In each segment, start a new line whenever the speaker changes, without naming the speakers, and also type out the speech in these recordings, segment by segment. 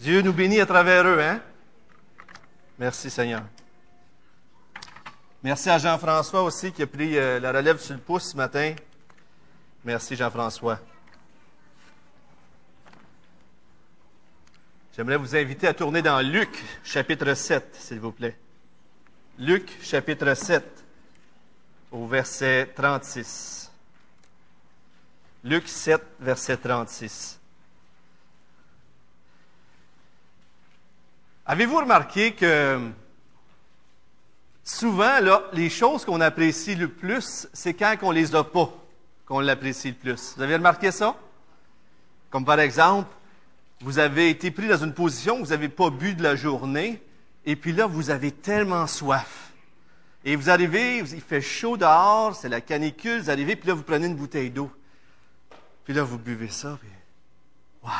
Dieu nous bénit à travers eux, hein? Merci Seigneur. Merci à Jean-François aussi qui a pris euh, la relève sur le pouce ce matin. Merci Jean-François. J'aimerais vous inviter à tourner dans Luc chapitre 7, s'il vous plaît. Luc chapitre 7 au verset 36. Luc 7, verset 36. Avez-vous remarqué que souvent, là, les choses qu'on apprécie le plus, c'est quand on les a pas qu'on l'apprécie le plus? Vous avez remarqué ça? Comme par exemple, vous avez été pris dans une position où vous n'avez pas bu de la journée, et puis là, vous avez tellement soif. Et vous arrivez, il fait chaud dehors, c'est la canicule, vous arrivez, puis là, vous prenez une bouteille d'eau. Puis là, vous buvez ça, puis wow!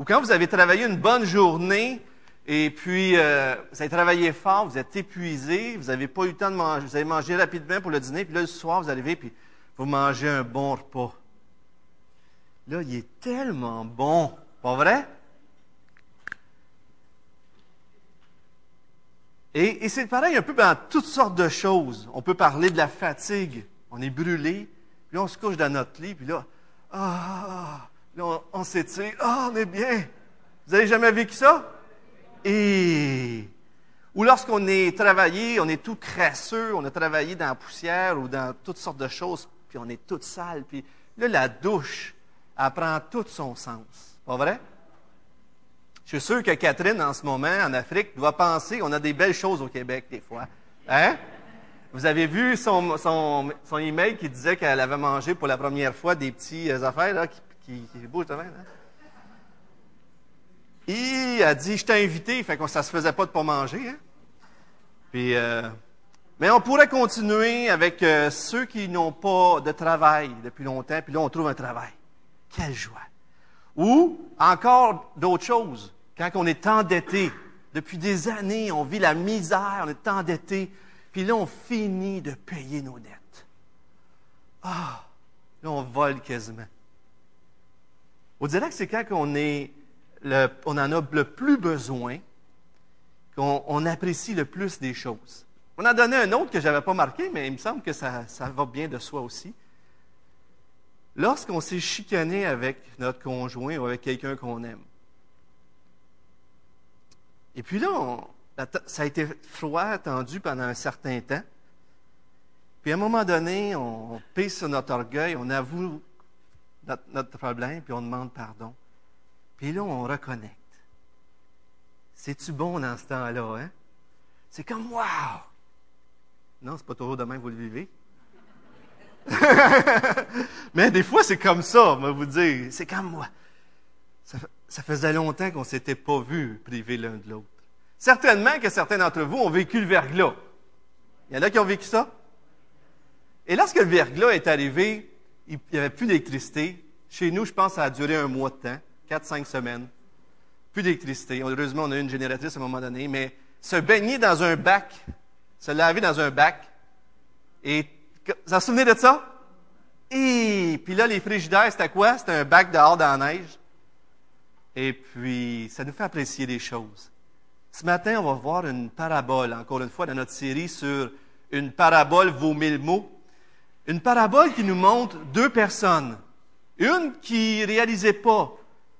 Ou quand vous avez travaillé une bonne journée, et puis euh, vous avez travaillé fort, vous êtes épuisé, vous n'avez pas eu le temps de manger, vous avez mangé rapidement pour le dîner, puis là, le soir, vous arrivez, puis vous mangez un bon repas. Là, il est tellement bon, pas vrai? Et, c'est pareil un peu dans toutes sortes de choses. On peut parler de la fatigue. On est brûlé, puis on se couche dans notre lit, puis là, ah, là, on, on s'étire, ah, on est bien. Vous avez jamais vécu ça? Ou lorsqu'on est travaillé, on est tout crasseux, on a travaillé dans la poussière ou dans toutes sortes de choses, puis on est tout sale, puis là, la douche, elle prend tout son sens. Pas vrai? Je suis sûr que Catherine, en ce moment, en Afrique, doit penser qu'on a des belles choses au Québec, des fois. Hein? Vous avez vu son, email qui disait qu'elle avait mangé pour la première fois des petits euh, affaires là, qui, qui, bougent, hein? Et a dit, je t'ai invité, fait que ça se faisait pas de pas manger. Hein? Puis, euh, mais on pourrait continuer avec euh, ceux qui n'ont pas de travail depuis longtemps, puis là, on trouve un travail. Quelle joie! Ou encore d'autres choses, quand on est endetté, depuis des années, on vit la misère, on est endetté, puis là, on finit de payer nos dettes. Ah! Là, on vole quasiment. On dirait que c'est quand on, est on en a le plus besoin qu'on apprécie le plus des choses. On a donné un autre que je n'avais pas marqué, mais il me semble que ça, va bien de soi aussi. Lorsqu'on s'est chicané avec notre conjoint ou avec quelqu'un qu'on aime. Et puis là, ça a été froid, tendu pendant un certain temps. Puis à un moment donné, on, pisse sur notre orgueil, on avoue notre problème, puis on demande pardon. Puis là, on reconnecte. C'est-tu bon dans ce temps-là, hein? C'est comme wow! Non, c'est pas toujours demain que vous le vivez. Mais des fois, c'est comme ça, on va vous dire. C'est comme moi. Ça, faisait longtemps qu'on ne s'était pas vus privés l'un de l'autre. Certainement que certains d'entre vous ont vécu le verglas. Il y en a qui ont vécu ça. Et lorsque le verglas est arrivé, il n'y avait plus d'électricité. Chez nous, je pense ça a duré un mois de temps, quatre, cinq semaines. Plus d'électricité. Heureusement, on a eu une génératrice à un moment donné, mais se baigner dans un bac, se laver dans un bac. Et, vous vous souvenez de ça? Et puis là, les frigidaires, c'était quoi? C'était un bac dehors dans la neige. Et puis, ça nous fait apprécier des choses. Ce matin, on va voir une parabole, encore une fois, dans notre série sur une parabole vaut mille mots. Une parabole qui nous montre deux personnes. Une qui réalisait pas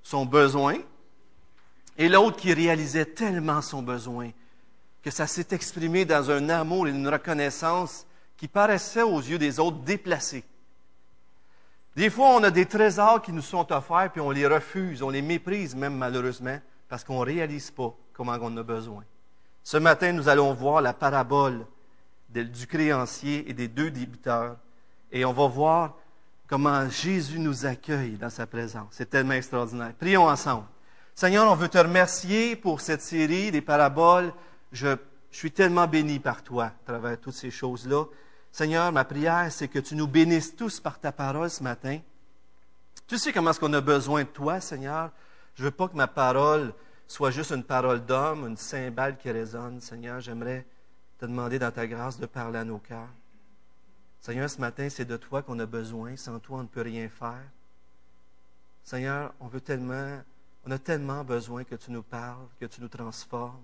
son besoin et l'autre qui réalisait tellement son besoin que ça s'est exprimé dans un amour et une reconnaissance qui paraissait aux yeux des autres déplacés. Des fois, on a des trésors qui nous sont offerts, puis on les refuse, on les méprise même malheureusement, parce qu'on ne réalise pas comment on a besoin. Ce matin, nous allons voir la parabole du créancier et des deux débiteurs, et on va voir comment Jésus nous accueille dans sa présence. C'est tellement extraordinaire. Prions ensemble. Seigneur, on veut te remercier pour cette série des paraboles je, suis tellement béni par toi à travers toutes ces choses-là. Seigneur, ma prière, c'est que tu nous bénisses tous par ta parole ce matin. Tu sais comment est-ce qu'on a besoin de toi, Seigneur. Je veux pas que ma parole soit juste une parole d'homme, une cymbale qui résonne. Seigneur, j'aimerais te demander dans ta grâce de parler à nos cœurs. Seigneur, ce matin, c'est de toi qu'on a besoin. Sans toi, on ne peut rien faire. Seigneur, on a tellement besoin que tu nous parles, que tu nous transformes.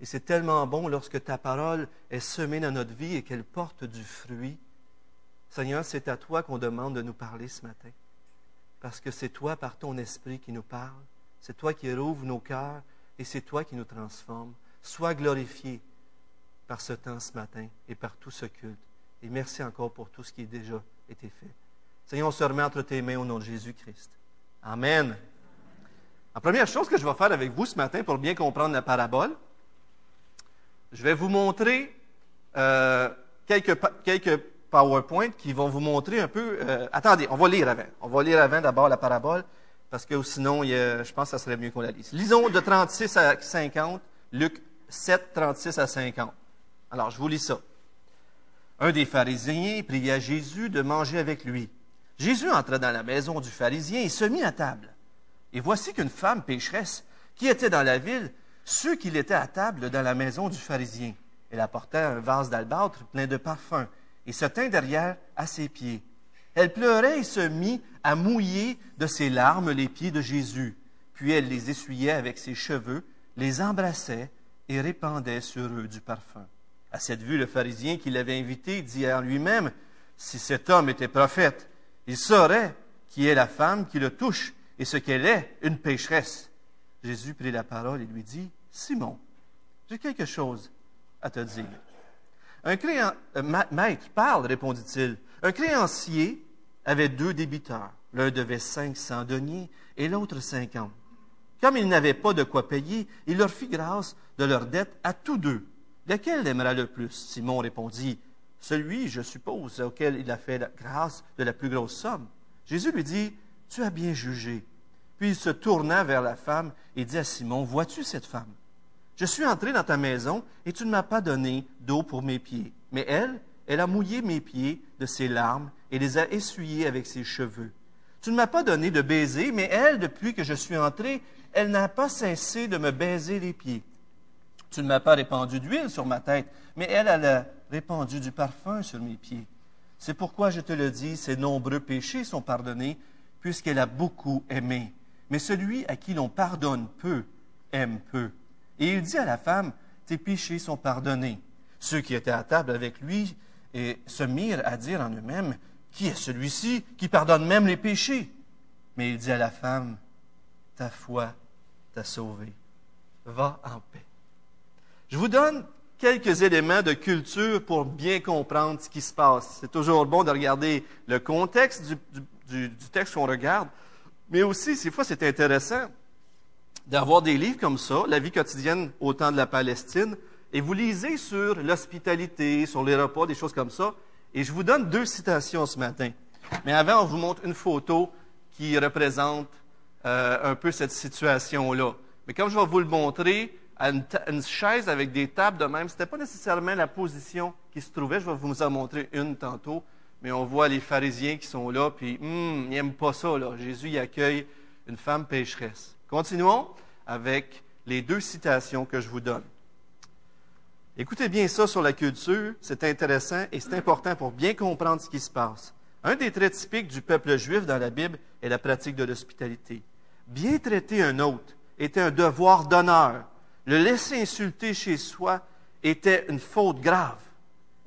Et c'est tellement bon lorsque ta parole est semée dans notre vie et qu'elle porte du fruit. Seigneur, c'est à toi qu'on demande de nous parler ce matin. Parce que c'est toi, par ton esprit, qui nous parle. C'est toi qui rouvre nos cœurs et c'est toi qui nous transforme. Sois glorifié par ce temps ce matin et par tout ce culte. Et merci encore pour tout ce qui a déjà été fait. Seigneur, on se remet entre tes mains au nom de Jésus-Christ. Amen. La première chose que je vais faire avec vous ce matin pour bien comprendre la parabole, je vais vous montrer euh, quelques, quelques qui vont vous montrer un peu. Euh, attendez, on va lire avant. On va lire avant d'abord la parabole, parce que sinon, je pense que ça serait mieux qu'on la lise. Lisons de 36 à 50, Luc 7, 36 à 50. Alors, je vous lis ça. Un des pharisiens pria Jésus de manger avec lui. Jésus entra dans la maison du pharisien et se mit à table. Et voici qu'une femme pécheresse, qui était dans la ville, ceux qu'il était à table dans la maison du pharisien. Elle apporta un vase d'albâtre plein de parfums et se tint derrière à ses pieds. Elle pleurait et se mit à mouiller de ses larmes les pieds de Jésus. Puis elle les essuyait avec ses cheveux, les embrassait et répandait sur eux du parfum. À cette vue, le pharisien qui l'avait invité dit en lui-même, Si cet homme était prophète, il saurait qui est la femme qui le touche et ce qu'elle est, une pécheresse. Jésus prit la parole et lui dit, Simon, j'ai quelque chose à te dire. Un euh, maître, parle, répondit-il. Un créancier avait deux débiteurs. L'un devait cinq cents deniers et l'autre cinquante. Comme il n'avait pas de quoi payer, il leur fit grâce de leur dette à tous deux. Lequel l'aimera le plus? Simon répondit, Celui, je suppose, auquel il a fait la grâce de la plus grosse somme. Jésus lui dit, Tu as bien jugé. Puis il se tourna vers la femme et dit à Simon, Vois-tu cette femme? Je suis entré dans ta maison et tu ne m'as pas donné d'eau pour mes pieds. Mais elle, elle a mouillé mes pieds de ses larmes et les a essuyés avec ses cheveux. Tu ne m'as pas donné de baiser, mais elle, depuis que je suis entré, elle n'a pas cessé de me baiser les pieds. Tu ne m'as pas répandu d'huile sur ma tête, mais elle, a répandu du parfum sur mes pieds. C'est pourquoi je te le dis, ses nombreux péchés sont pardonnés, puisqu'elle a beaucoup aimé. Mais celui à qui l'on pardonne peu, aime peu. Et il dit à la femme, tes péchés sont pardonnés. Ceux qui étaient à table avec lui et se mirent à dire en eux-mêmes, qui est celui-ci qui pardonne même les péchés? Mais il dit à la femme, ta foi t'a sauvé. Va en paix. Je vous donne quelques éléments de culture pour bien comprendre ce qui se passe. C'est toujours bon de regarder le contexte du, texte qu'on regarde, mais aussi, ces fois, c'est intéressant d'avoir des livres comme ça, La vie quotidienne au temps de la Palestine, et vous lisez sur l'hospitalité, sur les repas, des choses comme ça, et je vous donne deux citations ce matin. Mais avant, on vous montre une photo qui représente euh, un peu cette situation-là. Mais comme je vais vous le montrer, une, chaise avec des tables de même. Ce n'était pas nécessairement la position qui se trouvait. Je vais vous en montrer une tantôt. Mais on voit les pharisiens qui sont là, puis hum, ils n'aiment pas ça. Jésus y accueille une femme pécheresse. Continuons avec les deux citations que je vous donne. Écoutez bien ça sur la culture, c'est intéressant et c'est important pour bien comprendre ce qui se passe. Un des traits typiques du peuple juif dans la Bible est la pratique de l'hospitalité. Bien traiter un autre était un devoir d'honneur le laisser insulter chez soi était une faute grave.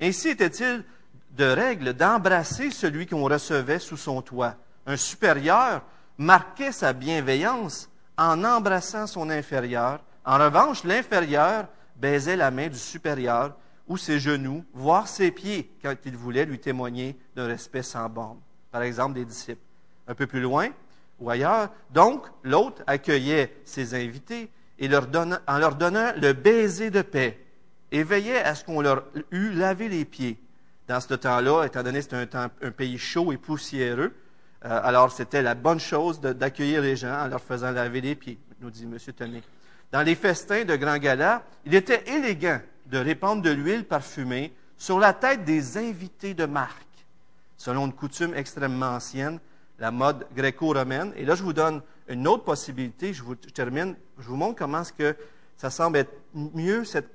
Ainsi était-il de règle d'embrasser celui qu'on recevait sous son toit. Un supérieur marquait sa bienveillance en embrassant son inférieur. En revanche, l'inférieur baisait la main du supérieur ou ses genoux, voire ses pieds, quand il voulait lui témoigner d'un respect sans borne. Par exemple, des disciples. Un peu plus loin ou ailleurs, donc, l'autre accueillait ses invités et en leur donnant le baiser de paix et veillait à ce qu'on leur eût lavé les pieds. Dans ce temps-là, étant donné que c'était un, un, pays chaud et poussiéreux, euh, alors c'était la bonne chose d'accueillir les gens en leur faisant laver les pieds, nous dit M. Tonnet. Dans les festins de Grand Gala, il était élégant de répandre de l'huile parfumée sur la tête des invités de marque, selon une coutume extrêmement ancienne, la mode gréco-romaine. Et là, je vous donne une autre possibilité, je, vous, termine, je vous montre comment que ça semble être mieux, cette,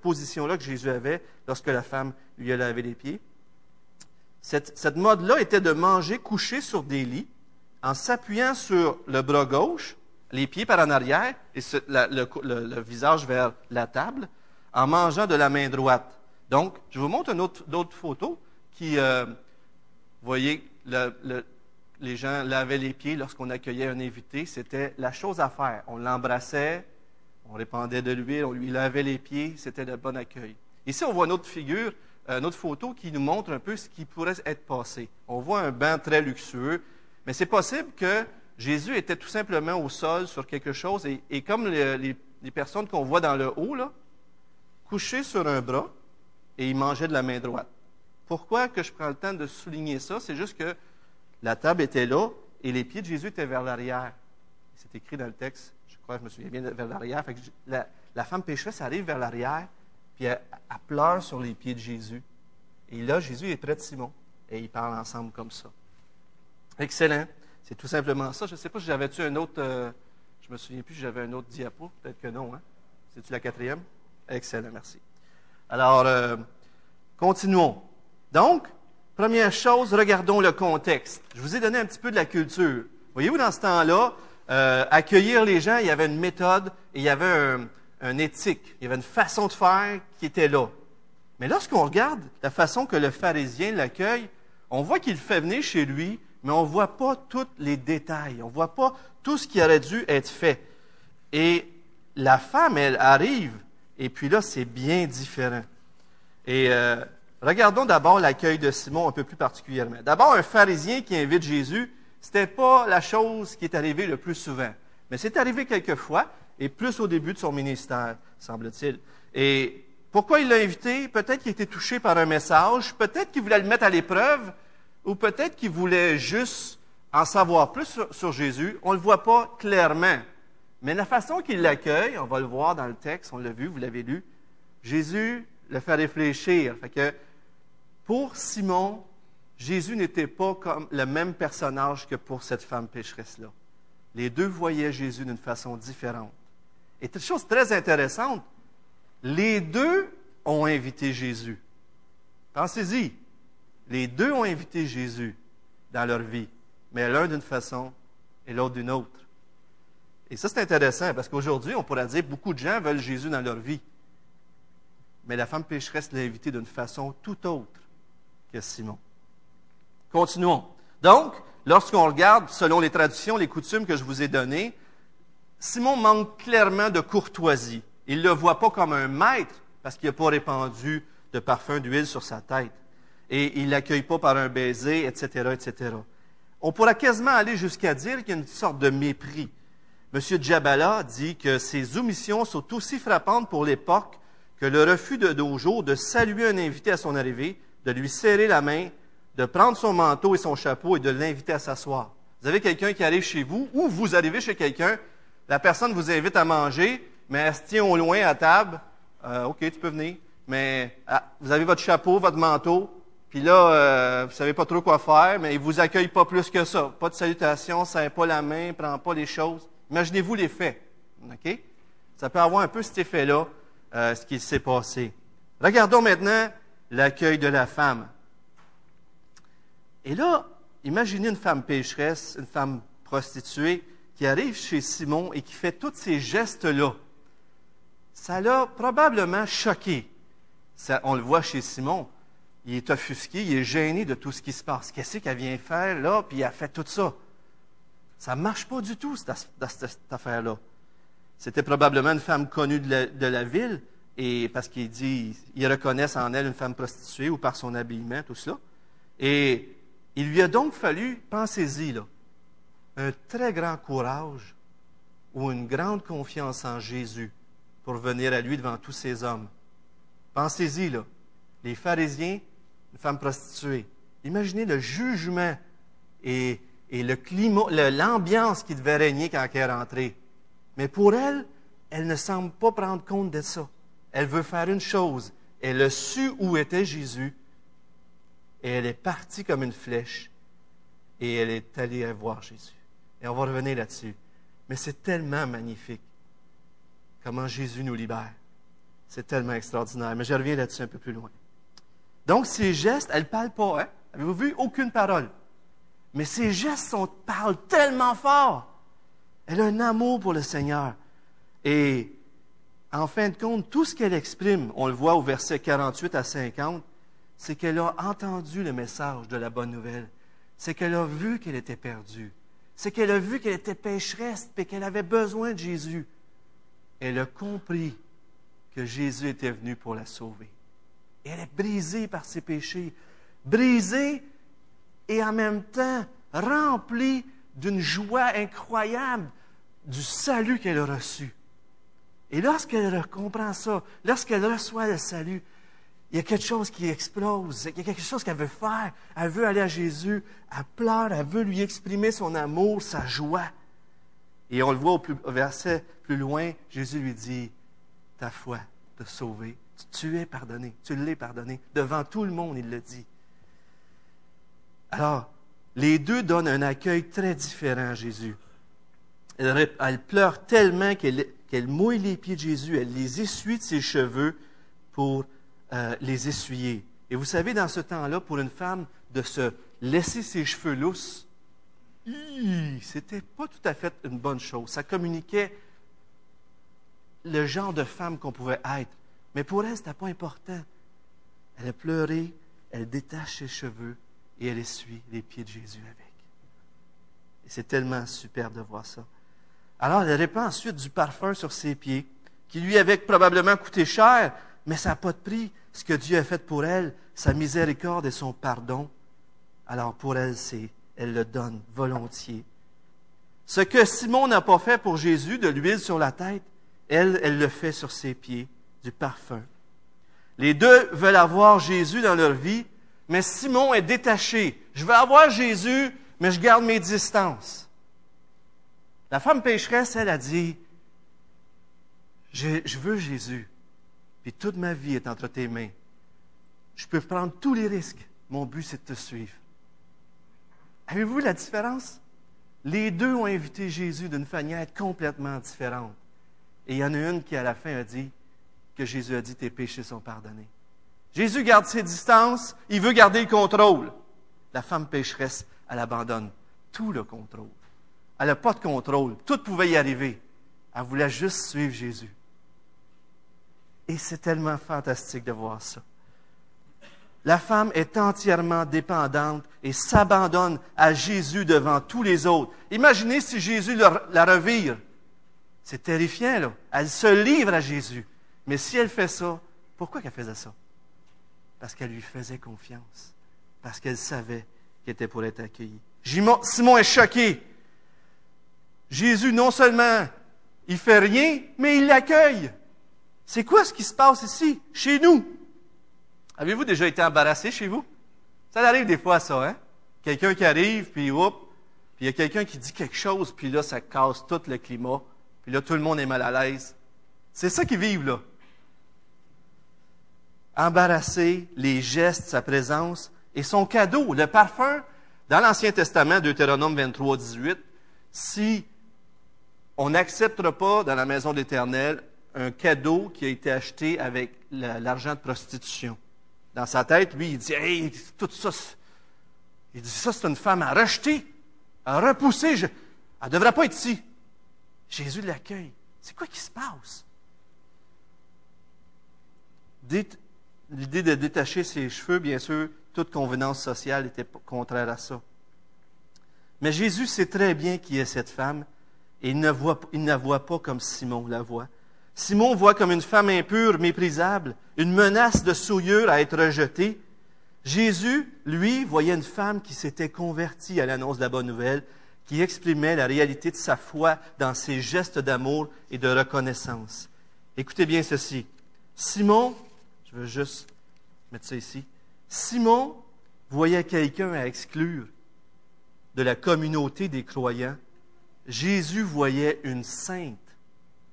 position-là que Jésus avait lorsque la femme lui a lavé les pieds. Cette, mode-là était de manger couché sur des lits, en s'appuyant sur le bras gauche, les pieds par en arrière et le, visage vers la table, en mangeant de la main droite. Donc, je vous montre une autre, photos qui, euh, vous voyez, les gens lavaient les pieds lorsqu'on accueillait un invité. C'était la chose à faire. On l'embrassait, on répandait de l'huile, on lui lavait les pieds. C'était le bon accueil. Ici, on voit une autre figure, une autre photo qui nous montre un peu ce qui pourrait être passé. On voit un banc très luxueux, mais c'est possible que Jésus était tout simplement au sol sur quelque chose et, comme les, personnes qu'on voit dans le haut, là, couché sur un bras et il mangeait de la main droite. Pourquoi que je prends le temps de souligner ça? C'est juste que la table était là et les pieds de Jésus étaient vers l'arrière. C'est écrit dans le texte, je crois, je me souviens bien, vers l'arrière. La, la, femme pécheresse arrive vers l'arrière, puis elle, pleure sur les pieds de Jésus. Et là, Jésus est près de Simon et ils parlent ensemble comme ça. Excellent. C'est tout simplement ça. Je ne sais pas si j'avais-tu un autre. Euh, je me souviens plus si j'avais un autre diapo. Peut-être que non. Hein? C'est-tu la quatrième? Excellent, merci. Alors, euh, continuons. Donc, première chose, regardons le contexte. Je vous ai donné un petit peu de la culture. Voyez-vous, dans ce temps-là, euh, accueillir les gens, il y avait une méthode et il y avait un, éthique, il y avait une façon de faire qui était là. Mais lorsqu'on regarde la façon que le pharisien l'accueille, on voit qu'il fait venir chez lui mais on ne voit pas tous les détails, on ne voit pas tout ce qui aurait dû être fait. Et la femme, elle arrive, et puis là, c'est bien différent. Et euh, regardons d'abord l'accueil de Simon un peu plus particulièrement. D'abord, un pharisien qui invite Jésus, ce n'était pas la chose qui est arrivée le plus souvent, mais c'est arrivé quelquefois, et plus au début de son ministère, semble-t-il. Et pourquoi il l'a invité? Peut-être qu'il était touché par un message, peut-être qu'il voulait le mettre à l'épreuve, ou peut-être qu'il voulait juste en savoir plus sur, Jésus. On ne le voit pas clairement. Mais la façon qu'il l'accueille, on va le voir dans le texte, on l'a vu, vous l'avez lu, Jésus le fait réfléchir. Fait que pour Simon, Jésus n'était pas comme le même personnage que pour cette femme pécheresse-là. Les deux voyaient Jésus d'une façon différente. Et une chose très intéressante, les deux ont invité Jésus. Pensez-y. Les deux ont invité Jésus dans leur vie, mais l'un d'une façon et l'autre d'une autre. Et ça, c'est intéressant parce qu'aujourd'hui, on pourrait dire beaucoup de gens veulent Jésus dans leur vie. Mais la femme pécheresse l'a invité d'une façon tout autre Simon. Continuons. Donc, lorsqu'on regarde, selon les traditions, les coutumes que je vous ai données, Simon manque clairement de courtoisie. Il ne le voit pas comme un maître parce qu'il n'a pas répandu de parfum d'huile sur sa tête et il l'accueille pas par un baiser, etc., etc. On pourrait quasiment aller jusqu'à dire qu'il y a une sorte de mépris. M. Djabala dit que ces omissions sont aussi frappantes pour l'époque que le refus de Dojo de saluer un invité à son arrivée, de lui serrer la main, de prendre son manteau et son chapeau et de l'inviter à s'asseoir. Vous avez quelqu'un qui arrive chez vous ou vous arrivez chez quelqu'un, la personne vous invite à manger, mais elle se tient au loin à table. Euh, OK, tu peux venir, mais ah, vous avez votre chapeau, votre manteau, puis là, euh, vous savez pas trop quoi faire, mais il vous accueille pas plus que ça. Pas de salutation, serre pas la main, prend pas les choses. Imaginez-vous les faits. OK? Ça peut avoir un peu cet effet-là, euh, ce qui s'est passé. Regardons maintenant l'accueil de la femme. Et là, imaginez une femme pécheresse, une femme prostituée, qui arrive chez Simon et qui fait tous ces gestes-là. Ça l'a probablement choqué. On le voit chez Simon il est offusqué, il est gêné de tout ce qui se passe. Qu'est-ce qu'elle vient faire là, puis elle a fait tout ça? Ça ne marche pas du tout, cette, cette, affaire-là. C'était probablement une femme connue de la, ville, et parce qu'il dit, ils reconnaissent en elle une femme prostituée ou par son habillement, tout cela. Et il lui a donc fallu, pensez-y, là, un très grand courage ou une grande confiance en Jésus pour venir à lui devant tous ces hommes. Pensez-y, là. Les pharisiens une femme prostituée. Imaginez le jugement et, le climat, l'ambiance qui devait régner quand elle est rentrée. Mais pour elle, elle ne semble pas prendre compte de ça. Elle veut faire une chose. Elle a su où était Jésus et elle est partie comme une flèche et elle est allée voir Jésus. Et on va revenir là-dessus. Mais c'est tellement magnifique comment Jésus nous libère. C'est tellement extraordinaire. Mais je reviens là-dessus un peu plus loin. Donc, ces gestes, elle ne parle pas. Hein? Avez-vous vu? Aucune parole. Mais ces gestes sont, parlent tellement fort. Elle a un amour pour le Seigneur. Et en fin de compte, tout ce qu'elle exprime, on le voit au verset 48 à 50, c'est qu'elle a entendu le message de la bonne nouvelle. C'est qu'elle a vu qu'elle était perdue. C'est qu'elle a vu qu'elle était pécheresse et qu'elle avait besoin de Jésus. Elle a compris que Jésus était venu pour la sauver. Et elle est brisée par ses péchés. Brisée et en même temps remplie d'une joie incroyable du salut qu'elle a reçu. Et lorsqu'elle comprend ça, lorsqu'elle reçoit le salut, il y a quelque chose qui explose, il y a quelque chose qu'elle veut faire. Elle veut aller à Jésus, elle pleure, elle veut lui exprimer son amour, sa joie. Et on le voit au, verset plus loin, Jésus lui dit, ta foi t'a sauvé, tu es pardonné, tu l'es pardonné. Devant tout le monde, il le dit. Alors, les deux donnent un accueil très différent à Jésus. Elle, pleure tellement qu'elle mouille les pieds de Jésus, elle les essuie de ses cheveux pour euh, les essuyer. Et vous savez, dans ce temps-là, pour une femme, de se laisser ses cheveux lousses, c'était pas tout à fait une bonne chose. Ça communiquait le genre de femme qu'on pouvait être. Mais pour elle, ce n'était pas important. Elle a pleuré, elle détache ses cheveux et elle essuie les pieds de Jésus avec. Et c'est tellement superbe de voir ça. Alors, elle répand ensuite du parfum sur ses pieds, qui lui avait probablement coûté cher, mais ça n'a pas de prix. Ce que Dieu a fait pour elle, sa miséricorde et son pardon, alors pour elle, c'est, elle le donne volontiers. Ce que Simon n'a pas fait pour Jésus, de l'huile sur la tête, elle, elle le fait sur ses pieds, du parfum. Les deux veulent avoir Jésus dans leur vie, mais Simon est détaché. Je veux avoir Jésus, mais je garde mes distances. La femme pécheresse, elle a dit, je, veux Jésus, puis toute ma vie est entre tes mains. Je peux prendre tous les risques. Mon but, c'est de te suivre. Avez-vous la différence? Les deux ont invité Jésus d'une manière complètement différente. Et il y en a une qui, à la fin, a dit que Jésus a dit tes péchés sont pardonnés. Jésus garde ses distances, il veut garder le contrôle. La femme pécheresse, elle abandonne tout le contrôle. Elle n'a pas de contrôle. Tout pouvait y arriver. Elle voulait juste suivre Jésus. Et c'est tellement fantastique de voir ça. La femme est entièrement dépendante et s'abandonne à Jésus devant tous les autres. Imaginez si Jésus la revire. C'est terrifiant, là. Elle se livre à Jésus. Mais si elle fait ça, pourquoi qu'elle faisait ça? Parce qu'elle lui faisait confiance. Parce qu'elle savait qu'elle était pour être accueillie. Simon est choqué. Jésus, non seulement, il fait rien, mais il l'accueille. C'est quoi ce qui se passe ici, chez nous? Avez-vous déjà été embarrassé chez vous? Ça arrive des fois, ça, hein? Quelqu'un qui arrive, puis hop, puis il y a quelqu'un qui dit quelque chose, puis là, ça casse tout le climat, puis là, tout le monde est mal à l'aise. C'est ça qu'ils vivent, là. Embarrassé, les gestes, sa présence, et son cadeau, le parfum, dans l'Ancien Testament, Deutéronome 23, 18, si on n'acceptera pas dans la maison de l'Éternel un cadeau qui a été acheté avec l'argent de prostitution. Dans sa tête, lui, il dit, hey, tout ça, il dit, ça, c'est une femme à rejeter, à repousser. elle ne devrait pas être ici. Jésus l'accueille. C'est quoi qui se passe? L'idée de détacher ses cheveux, bien sûr, toute convenance sociale était contraire à ça. Mais Jésus sait très bien qui est cette femme et il ne, voit, voit pas comme Simon la voit. Simon voit comme une femme impure, méprisable, une menace de souillure à être rejetée. Jésus, lui, voyait une femme qui s'était convertie à l'annonce de la bonne nouvelle, qui exprimait la réalité de sa foi dans ses gestes d'amour et de reconnaissance. Écoutez bien ceci. Simon, je veux juste mettre ça ici. Simon voyait quelqu'un à exclure de la communauté des croyants. Jésus voyait une sainte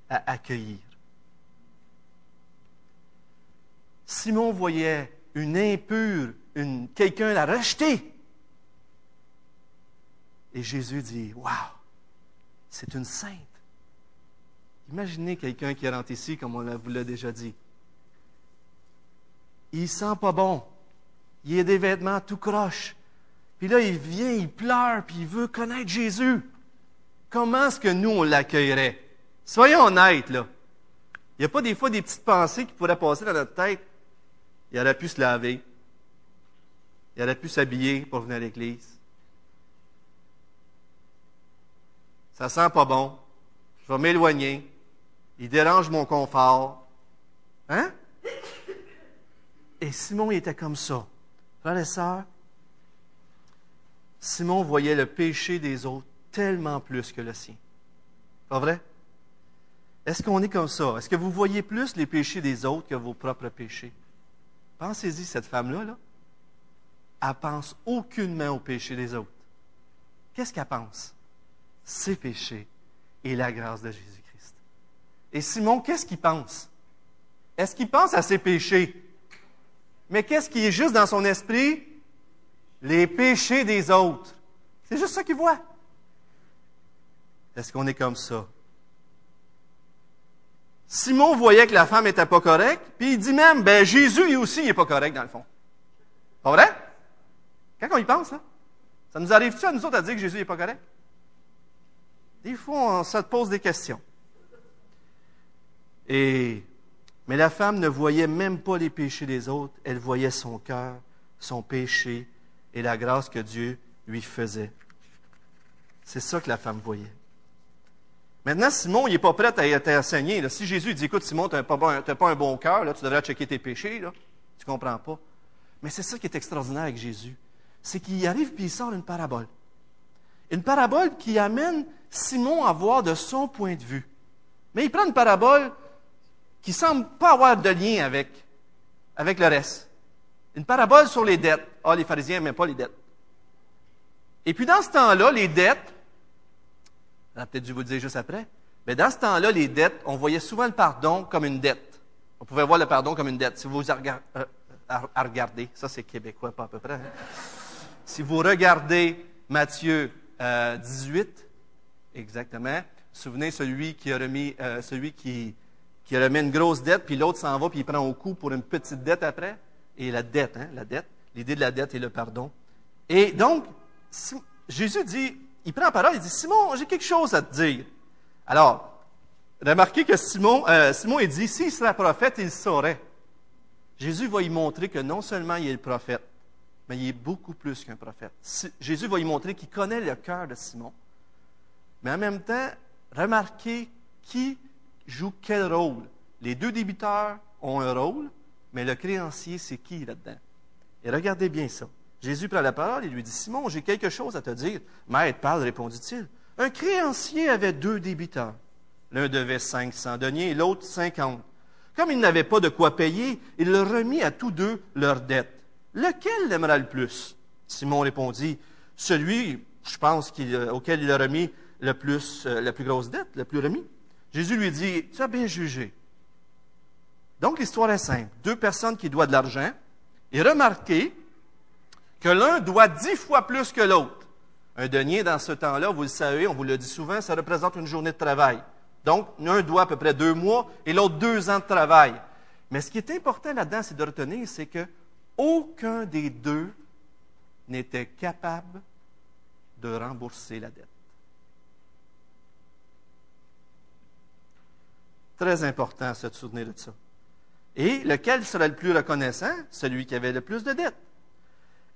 à accueillir. Simon voyait une impure, quelqu'un la rejeter. Et Jésus dit, Waouh, c'est une sainte. Imaginez quelqu'un qui rentre ici, comme on vous l'a déjà dit. Il sent pas bon. Il a des vêtements tout croches. Puis là, il vient, il pleure, puis il veut connaître Jésus. Comment est-ce que nous, on l'accueillerait? Soyons honnêtes, là. Il n'y a pas des fois des petites pensées qui pourraient passer dans notre tête. Il aurait pu se laver. Il aurait pu s'habiller pour venir à l'église. Ça sent pas bon. Je vais m'éloigner. Il dérange mon confort. Hein? Et Simon il était comme ça. Frères et sœurs, Simon voyait le péché des autres tellement plus que le sien. Pas vrai? Est-ce qu'on est comme ça? Est-ce que vous voyez plus les péchés des autres que vos propres péchés? Pensez-y, cette femme-là, là, elle pense aucunement aux péchés des autres. Qu'est-ce qu'elle pense? Ses péchés et la grâce de Jésus-Christ. Et Simon, qu'est-ce qu'il pense? Est-ce qu'il pense à ses péchés? Mais qu'est-ce qui est juste dans son esprit? Les péchés des autres. C'est juste ça qu'il voit. Est-ce qu'on est comme ça? Simon voyait que la femme était pas correcte, puis il dit même, ben Jésus, lui aussi, il est pas correct dans le fond. Pas vrai? Quand on y pense, là, ça nous arrive-tu à nous autres à dire que Jésus n'est pas correct? Des fois, on se pose des questions. Et, mais la femme ne voyait même pas les péchés des autres, elle voyait son cœur, son péché et la grâce que Dieu lui faisait. C'est ça que la femme voyait. Maintenant, Simon, il n'est pas prêt à t'enseigner. Si Jésus dit, écoute, Simon, tu n'as pas, un bon cœur, tu devrais checker tes péchés, là. tu ne comprends pas. Mais c'est ça qui est extraordinaire avec Jésus. C'est qu'il arrive et il sort une parabole. Une parabole qui amène Simon à voir de son point de vue. Mais il prend une parabole qui semble pas avoir de lien avec, avec le reste. Une parabole sur les dettes. Ah, les pharisiens n'aimaient pas les dettes. Et puis dans ce temps-là, les dettes, J'aurais peut-être dû vous le dire juste après. Mais dans ce temps-là, les dettes, on voyait souvent le pardon comme une dette. On pouvait voir le pardon comme une dette. Si vous euh, regardez, ça c'est québécois, pas à peu près. Hein. Si vous regardez Matthieu 18, euh, exactement, souvenez celui qui a remis, euh, celui qui, qui a remis une grosse dette, puis l'autre s'en va, puis il prend au coup pour une petite dette après. Et la dette, hein, la dette, l'idée de la dette et le pardon. Et donc, Jésus dit, il prend la parole, il dit, Simon, j'ai quelque chose à te dire. Alors, remarquez que Simon, euh, Simon, il dit, s'il serait prophète, il saurait. Jésus va y montrer que non seulement il est le prophète, mais il est beaucoup plus qu'un prophète. Jésus va y montrer qu'il connaît le cœur de Simon. Mais en même temps, remarquez qui joue quel rôle. Les deux débiteurs ont un rôle, mais le créancier, c'est qui là-dedans? Et regardez bien ça. Jésus prend la parole et lui dit, Simon, j'ai quelque chose à te dire. Maître, parle, répondit-il. Un créancier avait deux débiteurs. L'un devait 500 deniers et l'autre 50. Comme il n'avait pas de quoi payer, il leur remit à tous deux leurs dettes. Lequel l'aimera le plus? Simon répondit, celui, je pense, euh, auquel il a remis le plus, euh, la plus grosse dette, le plus remis. Jésus lui dit, tu as bien jugé. Donc l'histoire est simple. Deux personnes qui doivent de l'argent. Et remarquez que l'un doit dix fois plus que l'autre. Un denier, dans ce temps-là, vous le savez, on vous le dit souvent, ça représente une journée de travail. Donc, l'un doit à peu près deux mois et l'autre deux ans de travail. Mais ce qui est important là-dedans, c'est de retenir, c'est que aucun des deux n'était capable de rembourser la dette. Très important à se souvenir de ça. Et lequel serait le plus reconnaissant? Celui qui avait le plus de dettes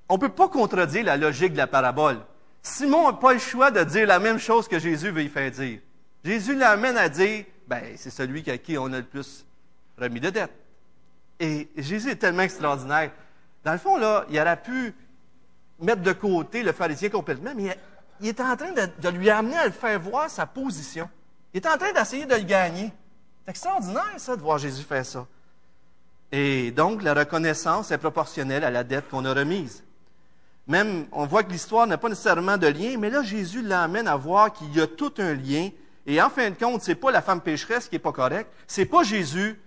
on ne peut pas contredire la logique de la parabole. Simon n'a pas le choix de dire la même chose que Jésus veut y faire dire. Jésus l'amène à dire, ben, c'est celui à qui on a le plus remis de dette. Et Jésus est tellement extraordinaire. Dans le fond, là, il aurait pu mettre de côté le pharisien complètement, mais il est en train de, lui amener à le faire voir sa position. Il est en train d'essayer de le gagner. C'est extraordinaire, ça, de voir Jésus faire ça. Et donc, la reconnaissance est proportionnelle à la dette qu'on a remise. Même, on voit que l'histoire n'a pas nécessairement de lien, mais là, Jésus l'amène à voir qu'il y a tout un lien. Et en fin de compte, c'est pas la femme pécheresse qui est pas correcte, c'est pas Jésus.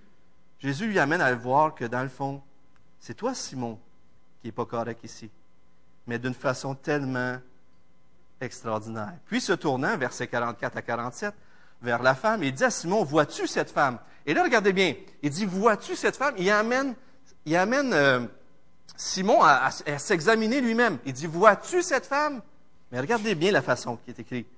Jésus lui amène à voir que dans le fond, c'est toi, Simon, qui est pas correct ici. Mais d'une façon tellement extraordinaire. Puis se tournant, versets 44 à 47, vers la femme, il dit à Simon, vois-tu cette femme? Et là, regardez bien, il dit, vois-tu cette femme? Il amène, il amène euh, Simon s'examiner lui-même. Il dit, vois-tu cette femme? Mais regardez bien la façon qui est écrite.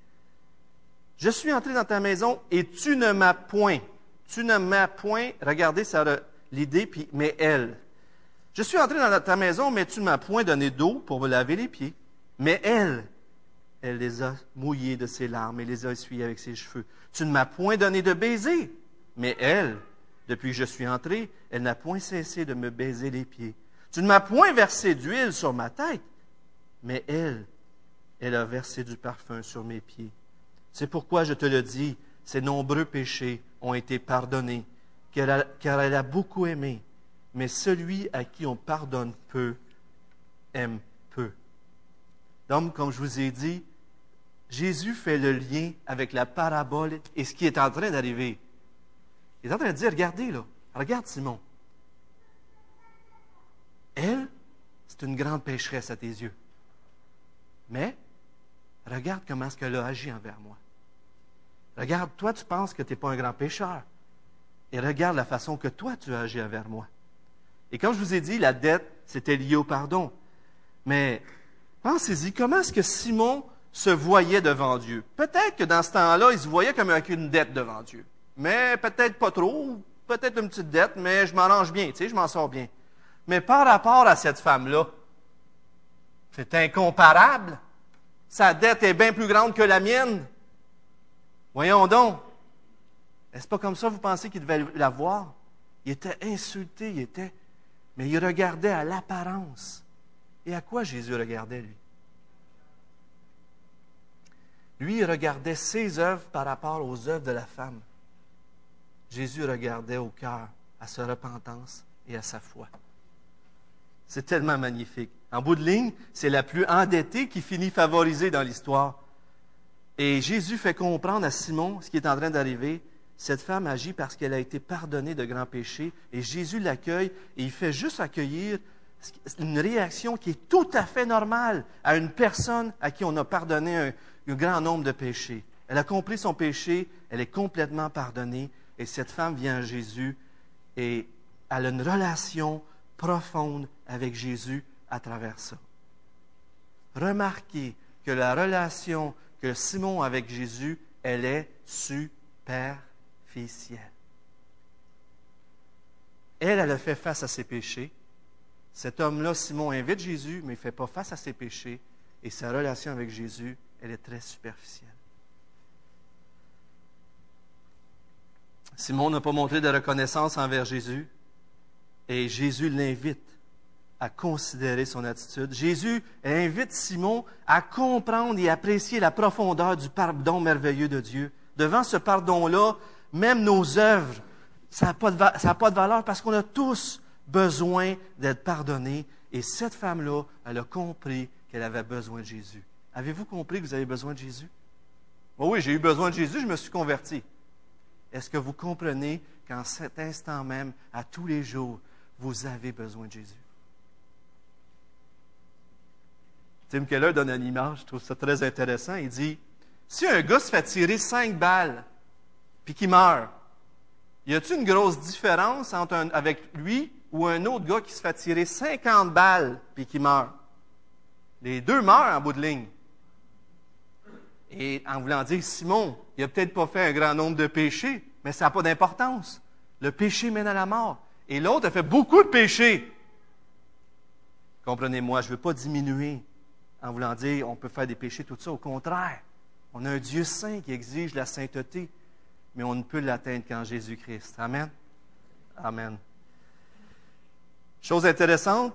Je suis entré dans ta maison et tu ne m'as point. Tu ne m'as point. Regardez ça, l'idée, puis, mais elle. Je suis entré dans ta maison, mais tu ne m'as point donné d'eau pour me laver les pieds. Mais elle, elle les a mouillés de ses larmes et les a essuyés avec ses cheveux. Tu ne m'as point donné de baiser. Mais elle, depuis que je suis entré, elle n'a point cessé de me baiser les pieds. Tu ne m'as point versé d'huile sur ma tête. Mais elle, elle a versé du parfum sur mes pieds. C'est pourquoi je te le dis, ses nombreux péchés ont été pardonnés, car elle a beaucoup aimé. Mais celui à qui on pardonne peu, aime peu. Donc, comme je vous ai dit, Jésus fait le lien avec la parabole et ce qui est en train d'arriver. Il est en train de dire, regardez là, regarde Simon. Elle, c'est une grande pécheresse à tes yeux. Mais, regarde comment est-ce qu'elle a agi envers moi. Regarde, toi, tu penses que tu n'es pas un grand pécheur. Et regarde la façon que toi, tu as agi envers moi. Et comme je vous ai dit, la dette, c'était lié au pardon. Mais pensez-y, comment est-ce que Simon se voyait devant Dieu? Peut-être que dans ce temps-là, il se voyait comme avec une dette devant Dieu. Mais peut-être pas trop, peut-être une petite dette, mais je m'arrange bien, tu sais, je m'en sors bien. Mais par rapport à cette femme-là, c'est incomparable. Sa dette est bien plus grande que la mienne. Voyons donc. Est-ce pas comme ça, vous pensez qu'il devait la voir? Il était insulté, il était. Mais il regardait à l'apparence. Et à quoi Jésus regardait, lui? Lui, regardait ses œuvres par rapport aux œuvres de la femme. Jésus regardait au cœur, à sa repentance et à sa foi. C'est tellement magnifique. En bout de ligne, c'est la plus endettée qui finit favorisée dans l'histoire. Et Jésus fait comprendre à Simon ce qui est en train d'arriver. Cette femme agit parce qu'elle a été pardonnée de grands péchés et Jésus l'accueille et il fait juste accueillir une réaction qui est tout à fait normale à une personne à qui on a pardonné un, grand nombre de péchés. Elle a compris son péché, elle est complètement pardonnée et cette femme vient à Jésus et elle a une relation profonde avec Jésus à travers ça. Remarquez que la relation que Simon avec Jésus, elle est superficielle. Elle, elle a fait face à ses péchés. Cet homme-là, Simon, invite Jésus, mais il ne fait pas face à ses péchés. Et sa relation avec Jésus, elle est très superficielle. Simon n'a pas montré de reconnaissance envers Jésus. Et Jésus l'invite à considérer son attitude. Jésus invite Simon à comprendre et apprécier la profondeur du pardon merveilleux de Dieu. Devant ce pardon-là, même nos œuvres, ça n'a pas, pas, de valeur parce qu'on a tous besoin d'être pardonnés. Et cette femme-là, elle a compris qu'elle avait besoin de Jésus. Avez-vous compris que vous avez besoin de Jésus? Oh oui, j'ai eu besoin de Jésus, je me suis converti. Est-ce que vous comprenez qu'en cet instant même, à tous les jours, vous avez besoin de Jésus? Tim Keller donne une image, je trouve ça très intéressant. Il dit si un gars se fait tirer cinq balles puis qu'il meurt, y a-t-il une grosse différence entre avec lui ou un autre gars qui se fait tirer 50 balles puis qui meurt? Les deux meurent en bout de ligne. Et en voulant dire, Simon, il n'a peut-être pas fait un grand nombre de péchés, mais ça n'a pas d'importance. Le péché mène à la mort. Et l'autre a fait beaucoup de péchés. Comprenez-moi, je ne veux pas diminuer en voulant dire on peut faire des péchés, tout ça. Au contraire, on a un Dieu saint qui exige la sainteté, mais on ne peut l'atteindre qu'en Jésus-Christ. Amen? Amen. Chose intéressante,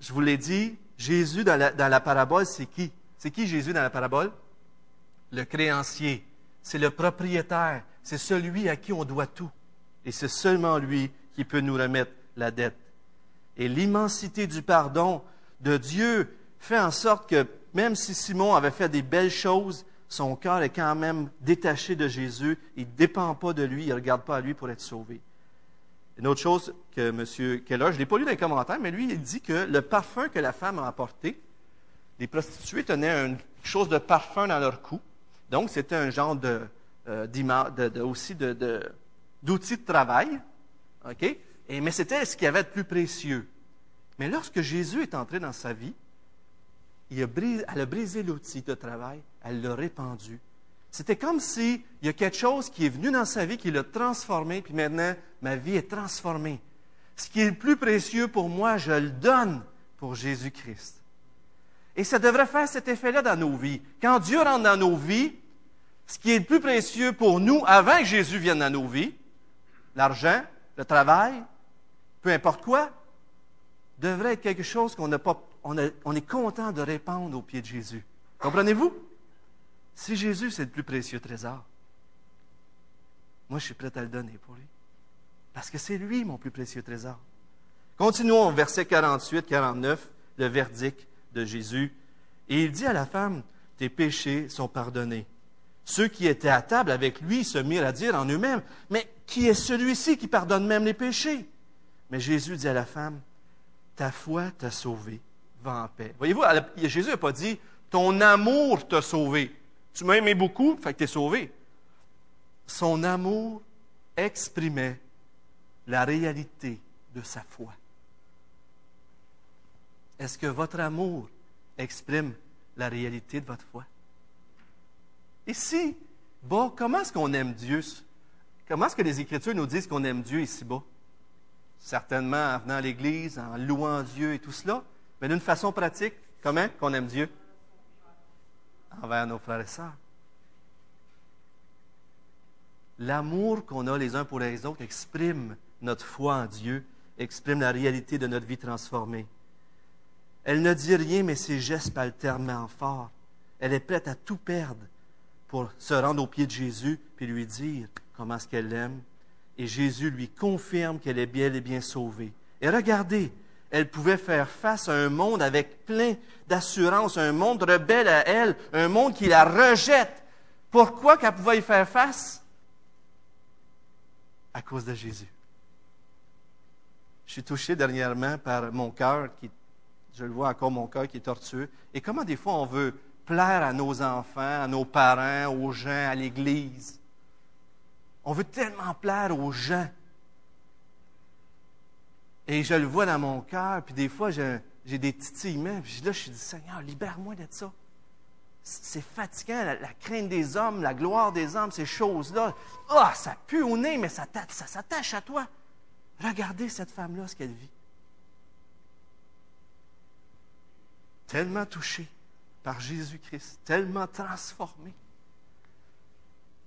je vous l'ai dit, Jésus dans la, dans la parabole, c'est qui? C'est qui Jésus dans la parabole? Le créancier. C'est le propriétaire. C'est celui à qui on doit tout. Et c'est seulement lui qui peut nous remettre la dette. Et l'immensité du pardon de Dieu fait en sorte que même si Simon avait fait des belles choses, son cœur est quand même détaché de Jésus. Il ne dépend pas de lui, il ne regarde pas à lui pour être sauvé. Une autre chose que M. Keller, je ne l'ai pas lu dans les commentaires, mais lui, il dit que le parfum que la femme a apporté, les prostituées tenaient une chose de parfum dans leur cou. Donc, c'était un genre de, euh, aussi de, d'outils de, travail. OK? Mais c'était ce qu'il y avait de plus précieux. Mais lorsque Jésus est entré dans sa vie, elle a brisé l'outil de travail, elle l'a répandu. C'était comme s'il y a quelque chose qui est venu dans sa vie, qui l'a transformé, puis maintenant, ma vie est transformée. Ce qui est le plus précieux pour moi, je le donne pour Jésus-Christ. Et ça devrait faire cet effet-là dans nos vies. Quand Dieu rentre dans nos vies, ce qui est le plus précieux pour nous avant que Jésus vienne dans nos vies, l'argent, le travail, peu importe quoi, devrait être quelque chose qu'on n'a pas, on, est content de répandre au pied de Jésus. Comprenez-vous? Si Jésus, c'est le plus précieux trésor, moi, je suis prêt à le donner pour lui. Parce que c'est lui mon plus précieux trésor. Continuons au verset 48, 49, le verdict de Jésus. Et il dit à la femme, tes péchés sont pardonnés. Ceux qui étaient à table avec lui se mirent à dire en eux-mêmes, mais qui est celui-ci qui pardonne même les péchés? Mais Jésus dit à la femme, ta foi t'a sauvé, va en paix. Voyez-vous, Jésus n'a pas dit, ton amour t'a sauvé. Tu m'as aimé beaucoup, fait que tu es sauvé. Son amour exprimait la réalité de sa foi. Est-ce que votre amour exprime la réalité de votre foi? Ici, bas, comment est-ce qu'on aime Dieu? Comment est-ce que les Écritures nous disent qu'on aime Dieu ici-bas? Certainement en venant à l'Église, en louant Dieu et tout cela, mais d'une façon pratique, comment qu'on aime Dieu? Envers nos frères et sœurs. L'amour qu'on a les uns pour les autres exprime notre foi en Dieu, exprime la réalité de notre vie transformée. Elle ne dit rien, mais ses gestes parlent tellement fort. Elle est prête à tout perdre pour se rendre aux pieds de Jésus puis lui dire comment est-ce qu'elle l'aime. Et Jésus lui confirme qu'elle est bien et bien sauvée. Et regardez, elle pouvait faire face à un monde avec plein d'assurance, un monde rebelle à elle, un monde qui la rejette. Pourquoi qu'elle pouvait y faire face? À cause de Jésus. Je suis touché dernièrement par mon cœur, qui, je le vois encore, mon cœur qui est tortueux. Et comment des fois on veut plaire à nos enfants, à nos parents, aux gens, à l'Église. On veut tellement plaire aux gens. Et je le vois dans mon cœur, puis des fois, j'ai des titillements, puis là, je suis dit, Seigneur, libère-moi de ça. C'est fatigant, la, crainte des hommes, la gloire des hommes, ces choses-là. Ah, ça pue au nez, mais ça, ça s'attache à toi. Regardez cette femme-là, ce qu'elle vit. Tellement touchée par Jésus-Christ, tellement transformée,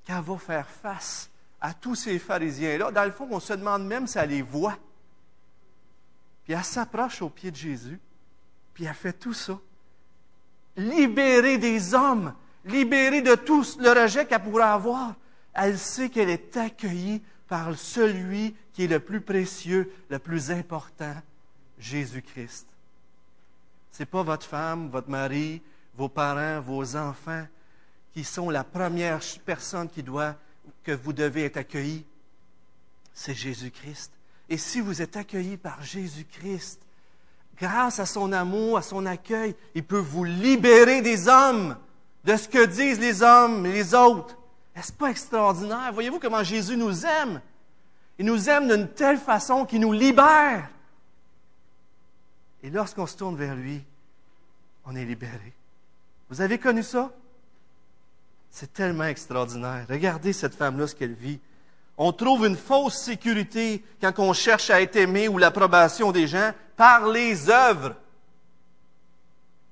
qu'elle va faire face à tous ces pharisiens-là. Dans le fond, on se demande même si elle les voit. Puis elle s'approche au pied de Jésus, puis elle fait tout ça. Libérée des hommes, libérée de tout le rejet qu'elle pourrait avoir. Elle sait qu'elle est accueillie par celui qui est le plus précieux, le plus important, Jésus-Christ. Ce n'est pas votre femme, votre mari, vos parents, vos enfants qui sont la première personne que vous devez être accueillis. C'est Jésus-Christ. Et si vous êtes accueillis par Jésus-Christ, grâce à son amour, à son accueil, il peut vous libérer des hommes, de ce que disent les hommes et les autres. Est-ce pas extraordinaire? Voyez-vous comment Jésus nous aime? Il nous aime d'une telle façon qu'il nous libère. Et lorsqu'on se tourne vers lui, on est libéré. Vous avez connu ça? C'est tellement extraordinaire. Regardez cette femme-là, ce qu'elle vit. On trouve une fausse sécurité quand on cherche à être aimé ou l'approbation des gens par les œuvres.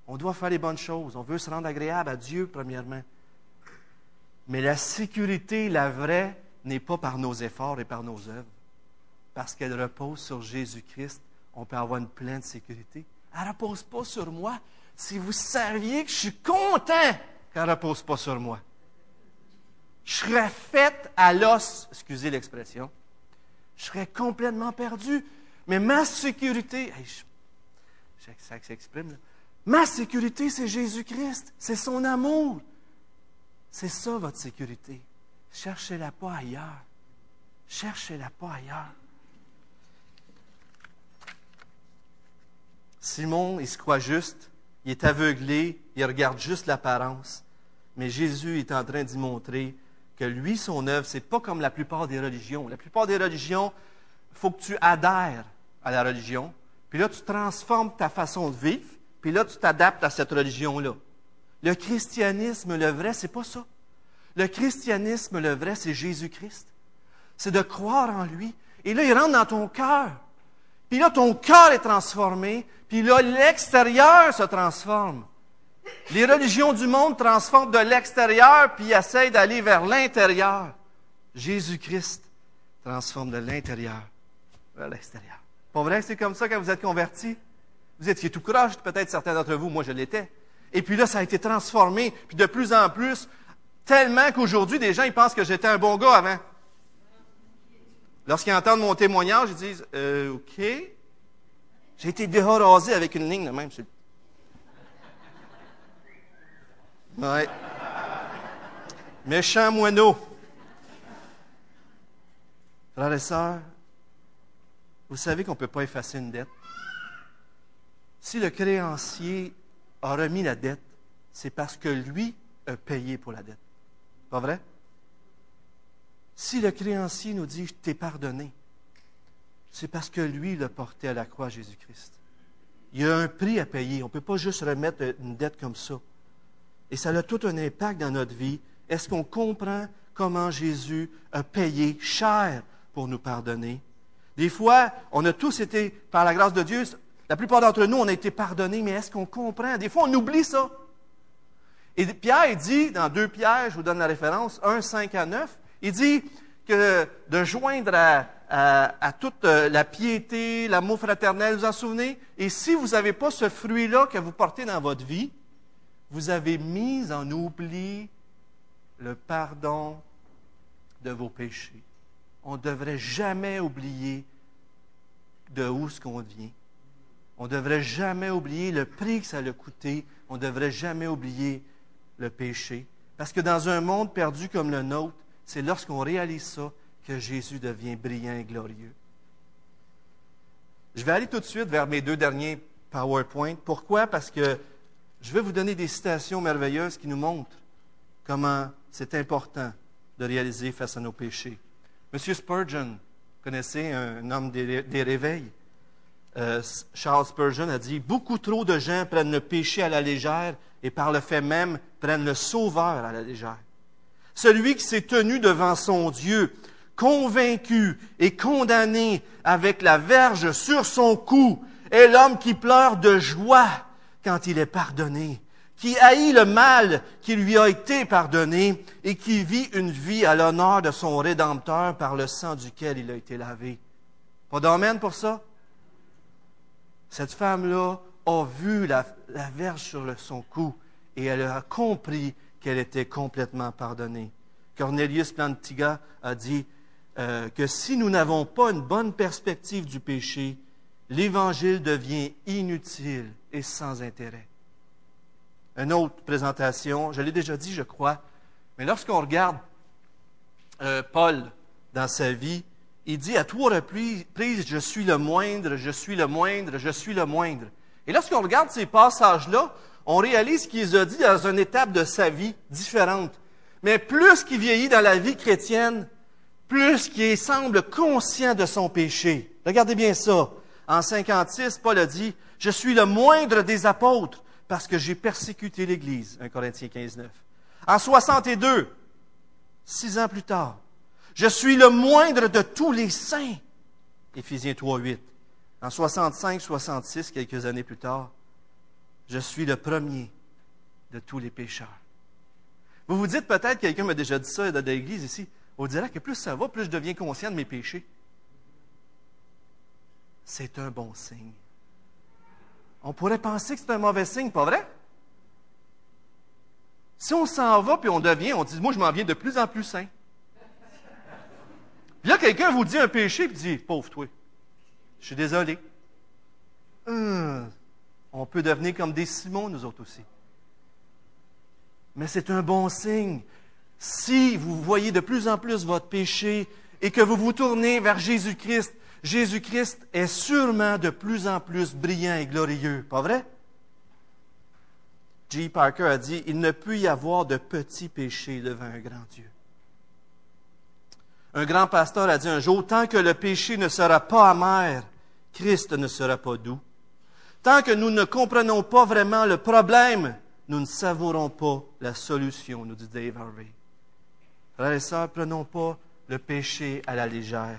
On doit faire les bonnes choses. On veut se rendre agréable à Dieu, premièrement. Mais la sécurité, la vraie, n'est pas par nos efforts et par nos œuvres. Parce qu'elle repose sur Jésus-Christ, on peut avoir une pleine sécurité. Elle ne repose pas sur moi. Si vous saviez que je suis content qu'elle ne repose pas sur moi. Je serais faite à l'os, excusez l'expression. Je serais complètement perdu. Mais ma sécurité, ça s'exprime, ma sécurité, c'est Jésus-Christ. C'est son amour. C'est ça votre sécurité. Cherchez-la pas ailleurs. Cherchez-la pas ailleurs. Simon, il se croit juste, il est aveuglé, il regarde juste l'apparence. Mais Jésus est en train d'y montrer que lui, son œuvre, c'est pas comme la plupart des religions. La plupart des religions, il faut que tu adhères à la religion, puis là, tu transformes ta façon de vivre, puis là, tu t'adaptes à cette religion-là. Le christianisme, le vrai, c'est pas ça. Le christianisme, le vrai, c'est Jésus-Christ. C'est de croire en lui. Et là, il rentre dans ton cœur. Puis là, ton cœur est transformé. Puis là, l'extérieur se transforme. Les religions du monde transforment de l'extérieur, puis essayent d'aller vers l'intérieur. Jésus-Christ transforme de l'intérieur vers l'extérieur. Pas vrai que c'est comme ça quand vous êtes converti? Vous étiez tout croche, peut-être certains d'entre vous, moi je l'étais. Et puis là, ça a été transformé, puis de plus en plus, tellement qu'aujourd'hui, des gens, ils pensent que j'étais un bon gars avant. Lorsqu'ils entendent mon témoignage, ils disent, euh, OK. J'ai été dehors avec une ligne de même. Ouais. Méchant moineau. Frères et sœurs, vous savez qu'on ne peut pas effacer une dette. Si le créancier a remis la dette, c'est parce que lui a payé pour la dette. Pas vrai? Si le créancier nous dit, je t'ai pardonné, c'est parce que lui l'a porté à la croix, Jésus-Christ. Il y a un prix à payer. On ne peut pas juste remettre une dette comme ça. Et ça a tout un impact dans notre vie. Est-ce qu'on comprend comment Jésus a payé cher pour nous pardonner? Des fois, on a tous été, par la grâce de Dieu, la plupart d'entre nous, on a été pardonnés, mais est-ce qu'on comprend? Des fois, on oublie ça. Et Pierre dit, dans 2 Pierre, je vous donne la référence, 1, 5 à 9, il dit que de joindre à, toute euh, la piété, l'amour fraternel, vous en souvenez? Et si vous n'avez pas ce fruit-là que vous portez dans votre vie, vous avez mis en oubli le pardon de vos péchés. On ne devrait jamais oublier de où ce qu'on vient. On ne devrait jamais oublier le prix que ça a coûté. On ne devrait jamais oublier le péché. Parce que dans un monde perdu comme le nôtre, c'est lorsqu'on réalise ça que Jésus devient brillant et glorieux. Je vais aller tout de suite vers mes deux derniers PowerPoint. Pourquoi? Parce que je vais vous donner des citations merveilleuses qui nous montrent comment c'est important de réaliser face à nos péchés. Monsieur Spurgeon, vous connaissez un homme des, réveils, euh, Charles Spurgeon a dit Beaucoup trop de gens prennent le péché à la légère et par le fait même prennent le Sauveur à la légère. Celui qui s'est tenu devant son Dieu, convaincu et condamné avec la verge sur son cou, est l'homme qui pleure de joie quand il est pardonné, qui haït le mal qui lui a été pardonné et qui vit une vie à l'honneur de son Rédempteur par le sang duquel il a été lavé. Pas d'amène pour ça? Cette femme-là a vu la, verge sur son cou et elle a compris qu'elle était complètement pardonnée. Cornelius Plantiga a dit euh, que si nous n'avons pas une bonne perspective du péché, l'Évangile devient inutile et sans intérêt. Une autre présentation, je l'ai déjà dit, je crois, mais lorsqu'on regarde euh, Paul dans sa vie, il dit à trois reprises, je suis le moindre, je suis le moindre, je suis le moindre. Et lorsqu'on regarde ces passages-là, on réalise qu'il a dit dans une étape de sa vie différente. Mais plus qu'il vieillit dans la vie chrétienne, plus qu'il semble conscient de son péché. Regardez bien ça. En 56, Paul a dit, je suis le moindre des apôtres parce que j'ai persécuté l'Église. 1 Corinthiens 15, 9. En 62, six ans plus tard, je suis le moindre de tous les saints. Éphésiens 3, 8. En 65, 66, quelques années plus tard, je suis le premier de tous les pécheurs. Vous vous dites peut-être, quelqu'un m'a déjà dit ça dans l'église ici, on dirait que plus ça va, plus je deviens conscient de mes péchés c'est un bon signe. On pourrait penser que c'est un mauvais signe, pas vrai? Si on s'en va puis on devient, on dit, moi je m'en viens de plus en plus sain. Puis là, quelqu'un vous dit un péché puis dit, pauvre toi, je suis désolé. Hum, on peut devenir comme des Simons, nous autres aussi. Mais c'est un bon signe. Si vous voyez de plus en plus votre péché et que vous vous tournez vers Jésus-Christ, Jésus-Christ est sûrement de plus en plus brillant et glorieux, pas vrai? G. Parker a dit, il ne peut y avoir de petits péchés devant un grand Dieu. Un grand pasteur a dit un jour, tant que le péché ne sera pas amer, Christ ne sera pas doux. Tant que nous ne comprenons pas vraiment le problème, nous ne savourons pas la solution, nous dit Dave Harvey. Frères et sœurs, prenons pas le péché à la légère.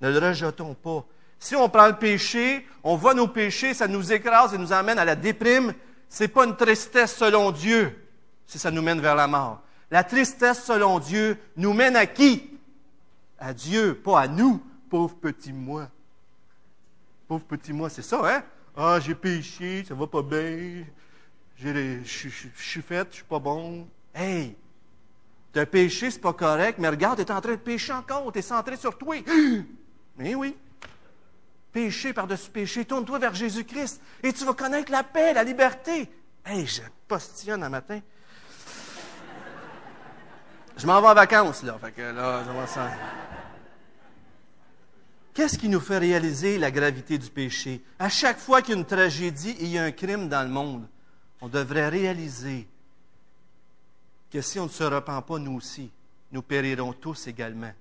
Ne le rejetons pas. Si on prend le péché, on voit nos péchés, ça nous écrase et nous amène à la déprime. C'est pas une tristesse selon Dieu, si ça nous mène vers la mort. La tristesse selon Dieu nous mène à qui? À Dieu, pas à nous, pauvre petit moi. Pauvre petit moi, c'est ça, hein? Ah, j'ai péché, ça va pas bien. Je suis fait, je suis pas bon. Hey! T'as péché, c'est pas correct, mais regarde, tu es en train de pécher encore, tu es centré sur toi. Mais oui. Péché par-dessus péché, tourne-toi vers Jésus-Christ et tu vas connaître la paix, la liberté. Hey, je postillonne un matin. Je m'en vais en vacances, là. Fait que là, Qu'est-ce qui nous fait réaliser la gravité du péché? À chaque fois qu'il y a une tragédie et il y a un crime dans le monde, on devrait réaliser que si on ne se repent pas, nous aussi, nous périrons tous également.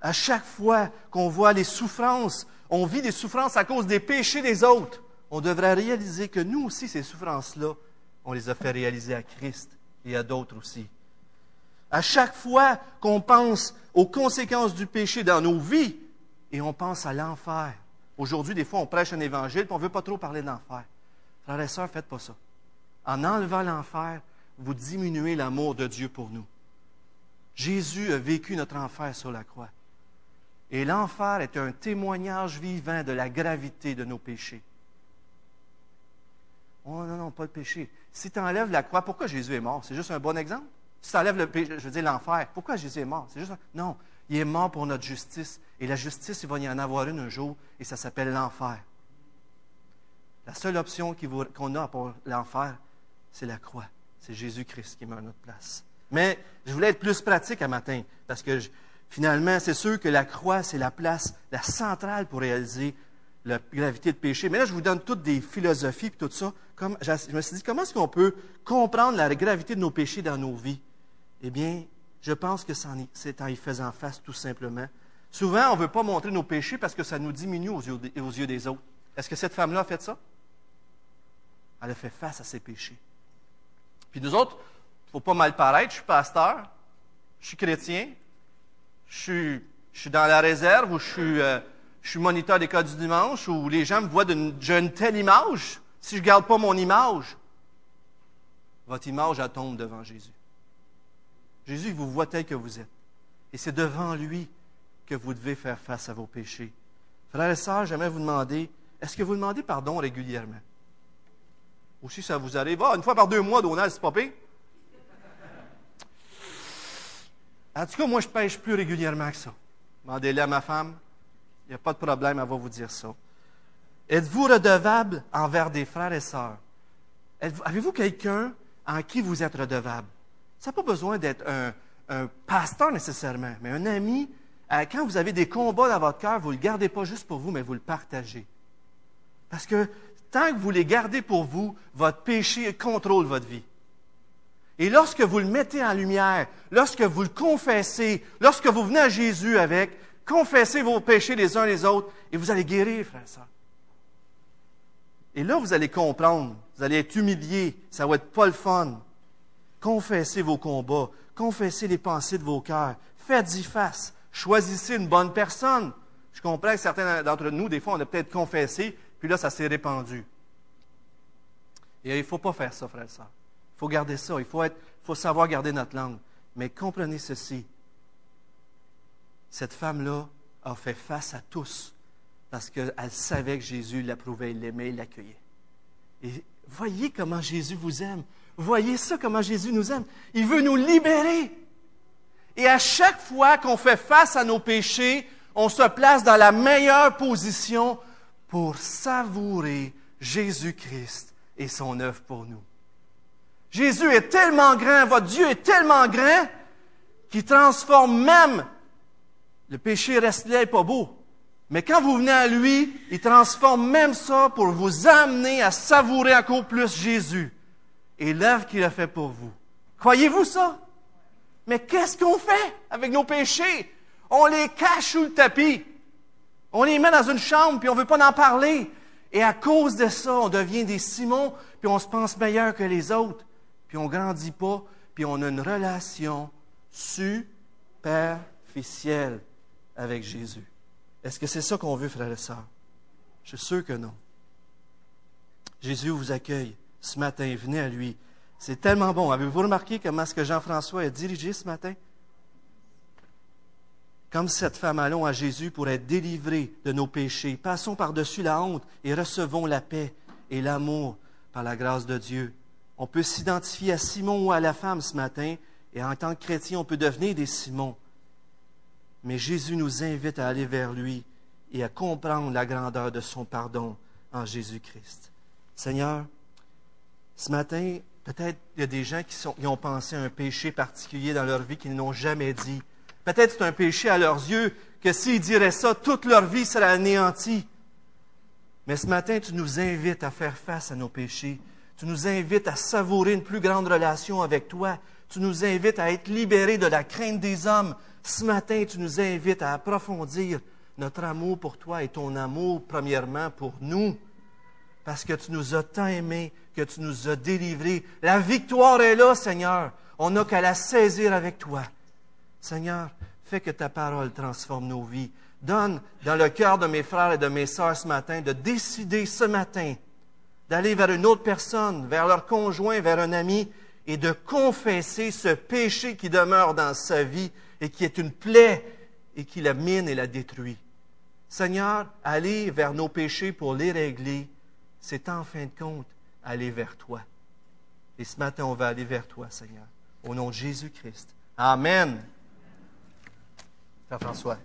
À chaque fois qu'on voit les souffrances, on vit des souffrances à cause des péchés des autres, on devrait réaliser que nous aussi, ces souffrances-là, on les a fait réaliser à Christ et à d'autres aussi. À chaque fois qu'on pense aux conséquences du péché dans nos vies et on pense à l'enfer. Aujourd'hui, des fois, on prêche un évangile et on ne veut pas trop parler de l'enfer. Frères et sœurs, faites pas ça. En enlevant l'enfer, vous diminuez l'amour de Dieu pour nous. Jésus a vécu notre enfer sur la croix. Et l'enfer est un témoignage vivant de la gravité de nos péchés. Oh non, non, pas de péché. Si tu enlèves la croix, pourquoi Jésus est mort? C'est juste un bon exemple? Si tu enlèves le péché, je veux dire l'enfer, pourquoi Jésus est mort? C'est juste Non, il est mort pour notre justice. Et la justice, il va y en avoir une un jour, et ça s'appelle l'enfer. La seule option qu'on a pour l'enfer, c'est la croix. C'est Jésus-Christ qui meurt à notre place. Mais je voulais être plus pratique à matin, parce que finalement, c'est sûr que la croix, c'est la place, la centrale pour réaliser la gravité de péché. Mais là, je vous donne toutes des philosophies et tout ça. Comme, je me suis dit, comment est-ce qu'on peut comprendre la gravité de nos péchés dans nos vies? Eh bien, je pense que c'est en y faisant face, tout simplement. Souvent, on ne veut pas montrer nos péchés parce que ça nous diminue aux yeux des autres. Est-ce que cette femme-là a fait ça? Elle a fait face à ses péchés. Puis nous autres, il ne faut pas mal paraître, je suis pasteur, je suis chrétien, je suis, dans la réserve ou je suis, euh, je suis moniteur d'école du dimanche où les gens me voient d'une telle image. Si je ne garde pas mon image, votre image, elle tombe devant Jésus. Jésus vous voit tel que vous êtes. Et c'est devant lui que vous devez faire face à vos péchés. Frères et sœurs, j'aimerais vous demander, est-ce que vous demandez pardon régulièrement? Ou si ça vous arrive, ah, une fois par deux mois, Donald, c'est pas pire. En tout cas, moi, je pêche plus régulièrement que ça. Demandez-le à ma femme. Il n'y a pas de problème, elle va vous dire ça. Êtes-vous redevable envers des frères et sœurs? Avez-vous quelqu'un en qui vous êtes redevable? Ça n'a pas besoin d'être un, pasteur nécessairement, mais un ami. Euh, quand vous avez des combats dans votre cœur, vous ne le gardez pas juste pour vous, mais vous le partagez. Parce que tant que vous les gardez pour vous, votre péché contrôle votre vie. Et lorsque vous le mettez en lumière, lorsque vous le confessez, lorsque vous venez à Jésus avec, confessez vos péchés les uns les autres et vous allez guérir, frère et là, vous allez comprendre, vous allez être humilié, ça va être pas le fun. Confessez vos combats, confessez les pensées de vos cœurs, faites-y face, choisissez une bonne personne. Je comprends que certains d'entre nous, des fois, on a peut-être confessé, puis là, ça s'est répandu. Et il ne faut pas faire ça, frère et. Il faut garder ça. Il faut, faut savoir garder notre langue. Mais comprenez ceci. Cette femme-là a fait face à tous parce qu'elle savait que Jésus l'approuvait, l'aimait, l'accueillait. Et voyez comment Jésus vous aime. Voyez ça, comment Jésus nous aime. Il veut nous libérer. Et à chaque fois qu'on fait face à nos péchés, on se place dans la meilleure position pour savourer Jésus-Christ et son œuvre pour nous. Jésus est tellement grand, votre Dieu est tellement grand qu'il transforme même. Le péché reste là et pas beau. Mais quand vous venez à lui, il transforme même ça pour vous amener à savourer encore plus Jésus et l'œuvre qu'il a fait pour vous. Croyez-vous ça? Mais qu'est-ce qu'on fait avec nos péchés? On les cache sous le tapis. On les met dans une chambre, puis on ne veut pas en parler. Et à cause de ça, on devient des Simons, puis on se pense meilleur que les autres, puis on ne grandit pas, puis on a une relation superficielle avec Jésus. Est-ce que c'est ça qu'on veut, frères et sœurs? Je suis sûr que non. Jésus vous accueille ce matin. Venez à lui. C'est tellement bon. Avez-vous remarqué comment ce que Jean-François a dirigé ce matin? Comme cette femme, allons à Jésus pour être délivrés de nos péchés. Passons par-dessus la honte et recevons la paix et l'amour par la grâce de Dieu. On peut s'identifier à Simon ou à la femme ce matin, et en tant que chrétien, on peut devenir des Simons. Mais Jésus nous invite à aller vers lui et à comprendre la grandeur de son pardon en Jésus-Christ. Seigneur, ce matin, peut-être il y a des gens qui, ont pensé à un péché particulier dans leur vie qu'ils n'ont jamais dit. Peut-être c'est un péché à leurs yeux que s'ils diraient ça, toute leur vie serait anéantie. Mais ce matin, tu nous invites à faire face à nos péchés. Tu nous invites à savourer une plus grande relation avec toi. Tu nous invites à être libérés de la crainte des hommes. Ce matin, tu nous invites à approfondir notre amour pour toi et ton amour, premièrement, pour nous. Parce que tu nous as tant aimés, que tu nous as délivrés. La victoire est là, Seigneur. On n'a qu'à la saisir avec toi. Seigneur, fais que ta parole transforme nos vies. Donne dans le cœur de mes frères et de mes sœurs ce matin de décider ce matin d'aller vers une autre personne, vers leur conjoint, vers un ami, et de confesser ce péché qui demeure dans sa vie et qui est une plaie et qui la mine et la détruit. Seigneur, aller vers nos péchés pour les régler, c'est en fin de compte aller vers toi. Et ce matin, on va aller vers toi, Seigneur, au nom de Jésus-Christ. Amen. François.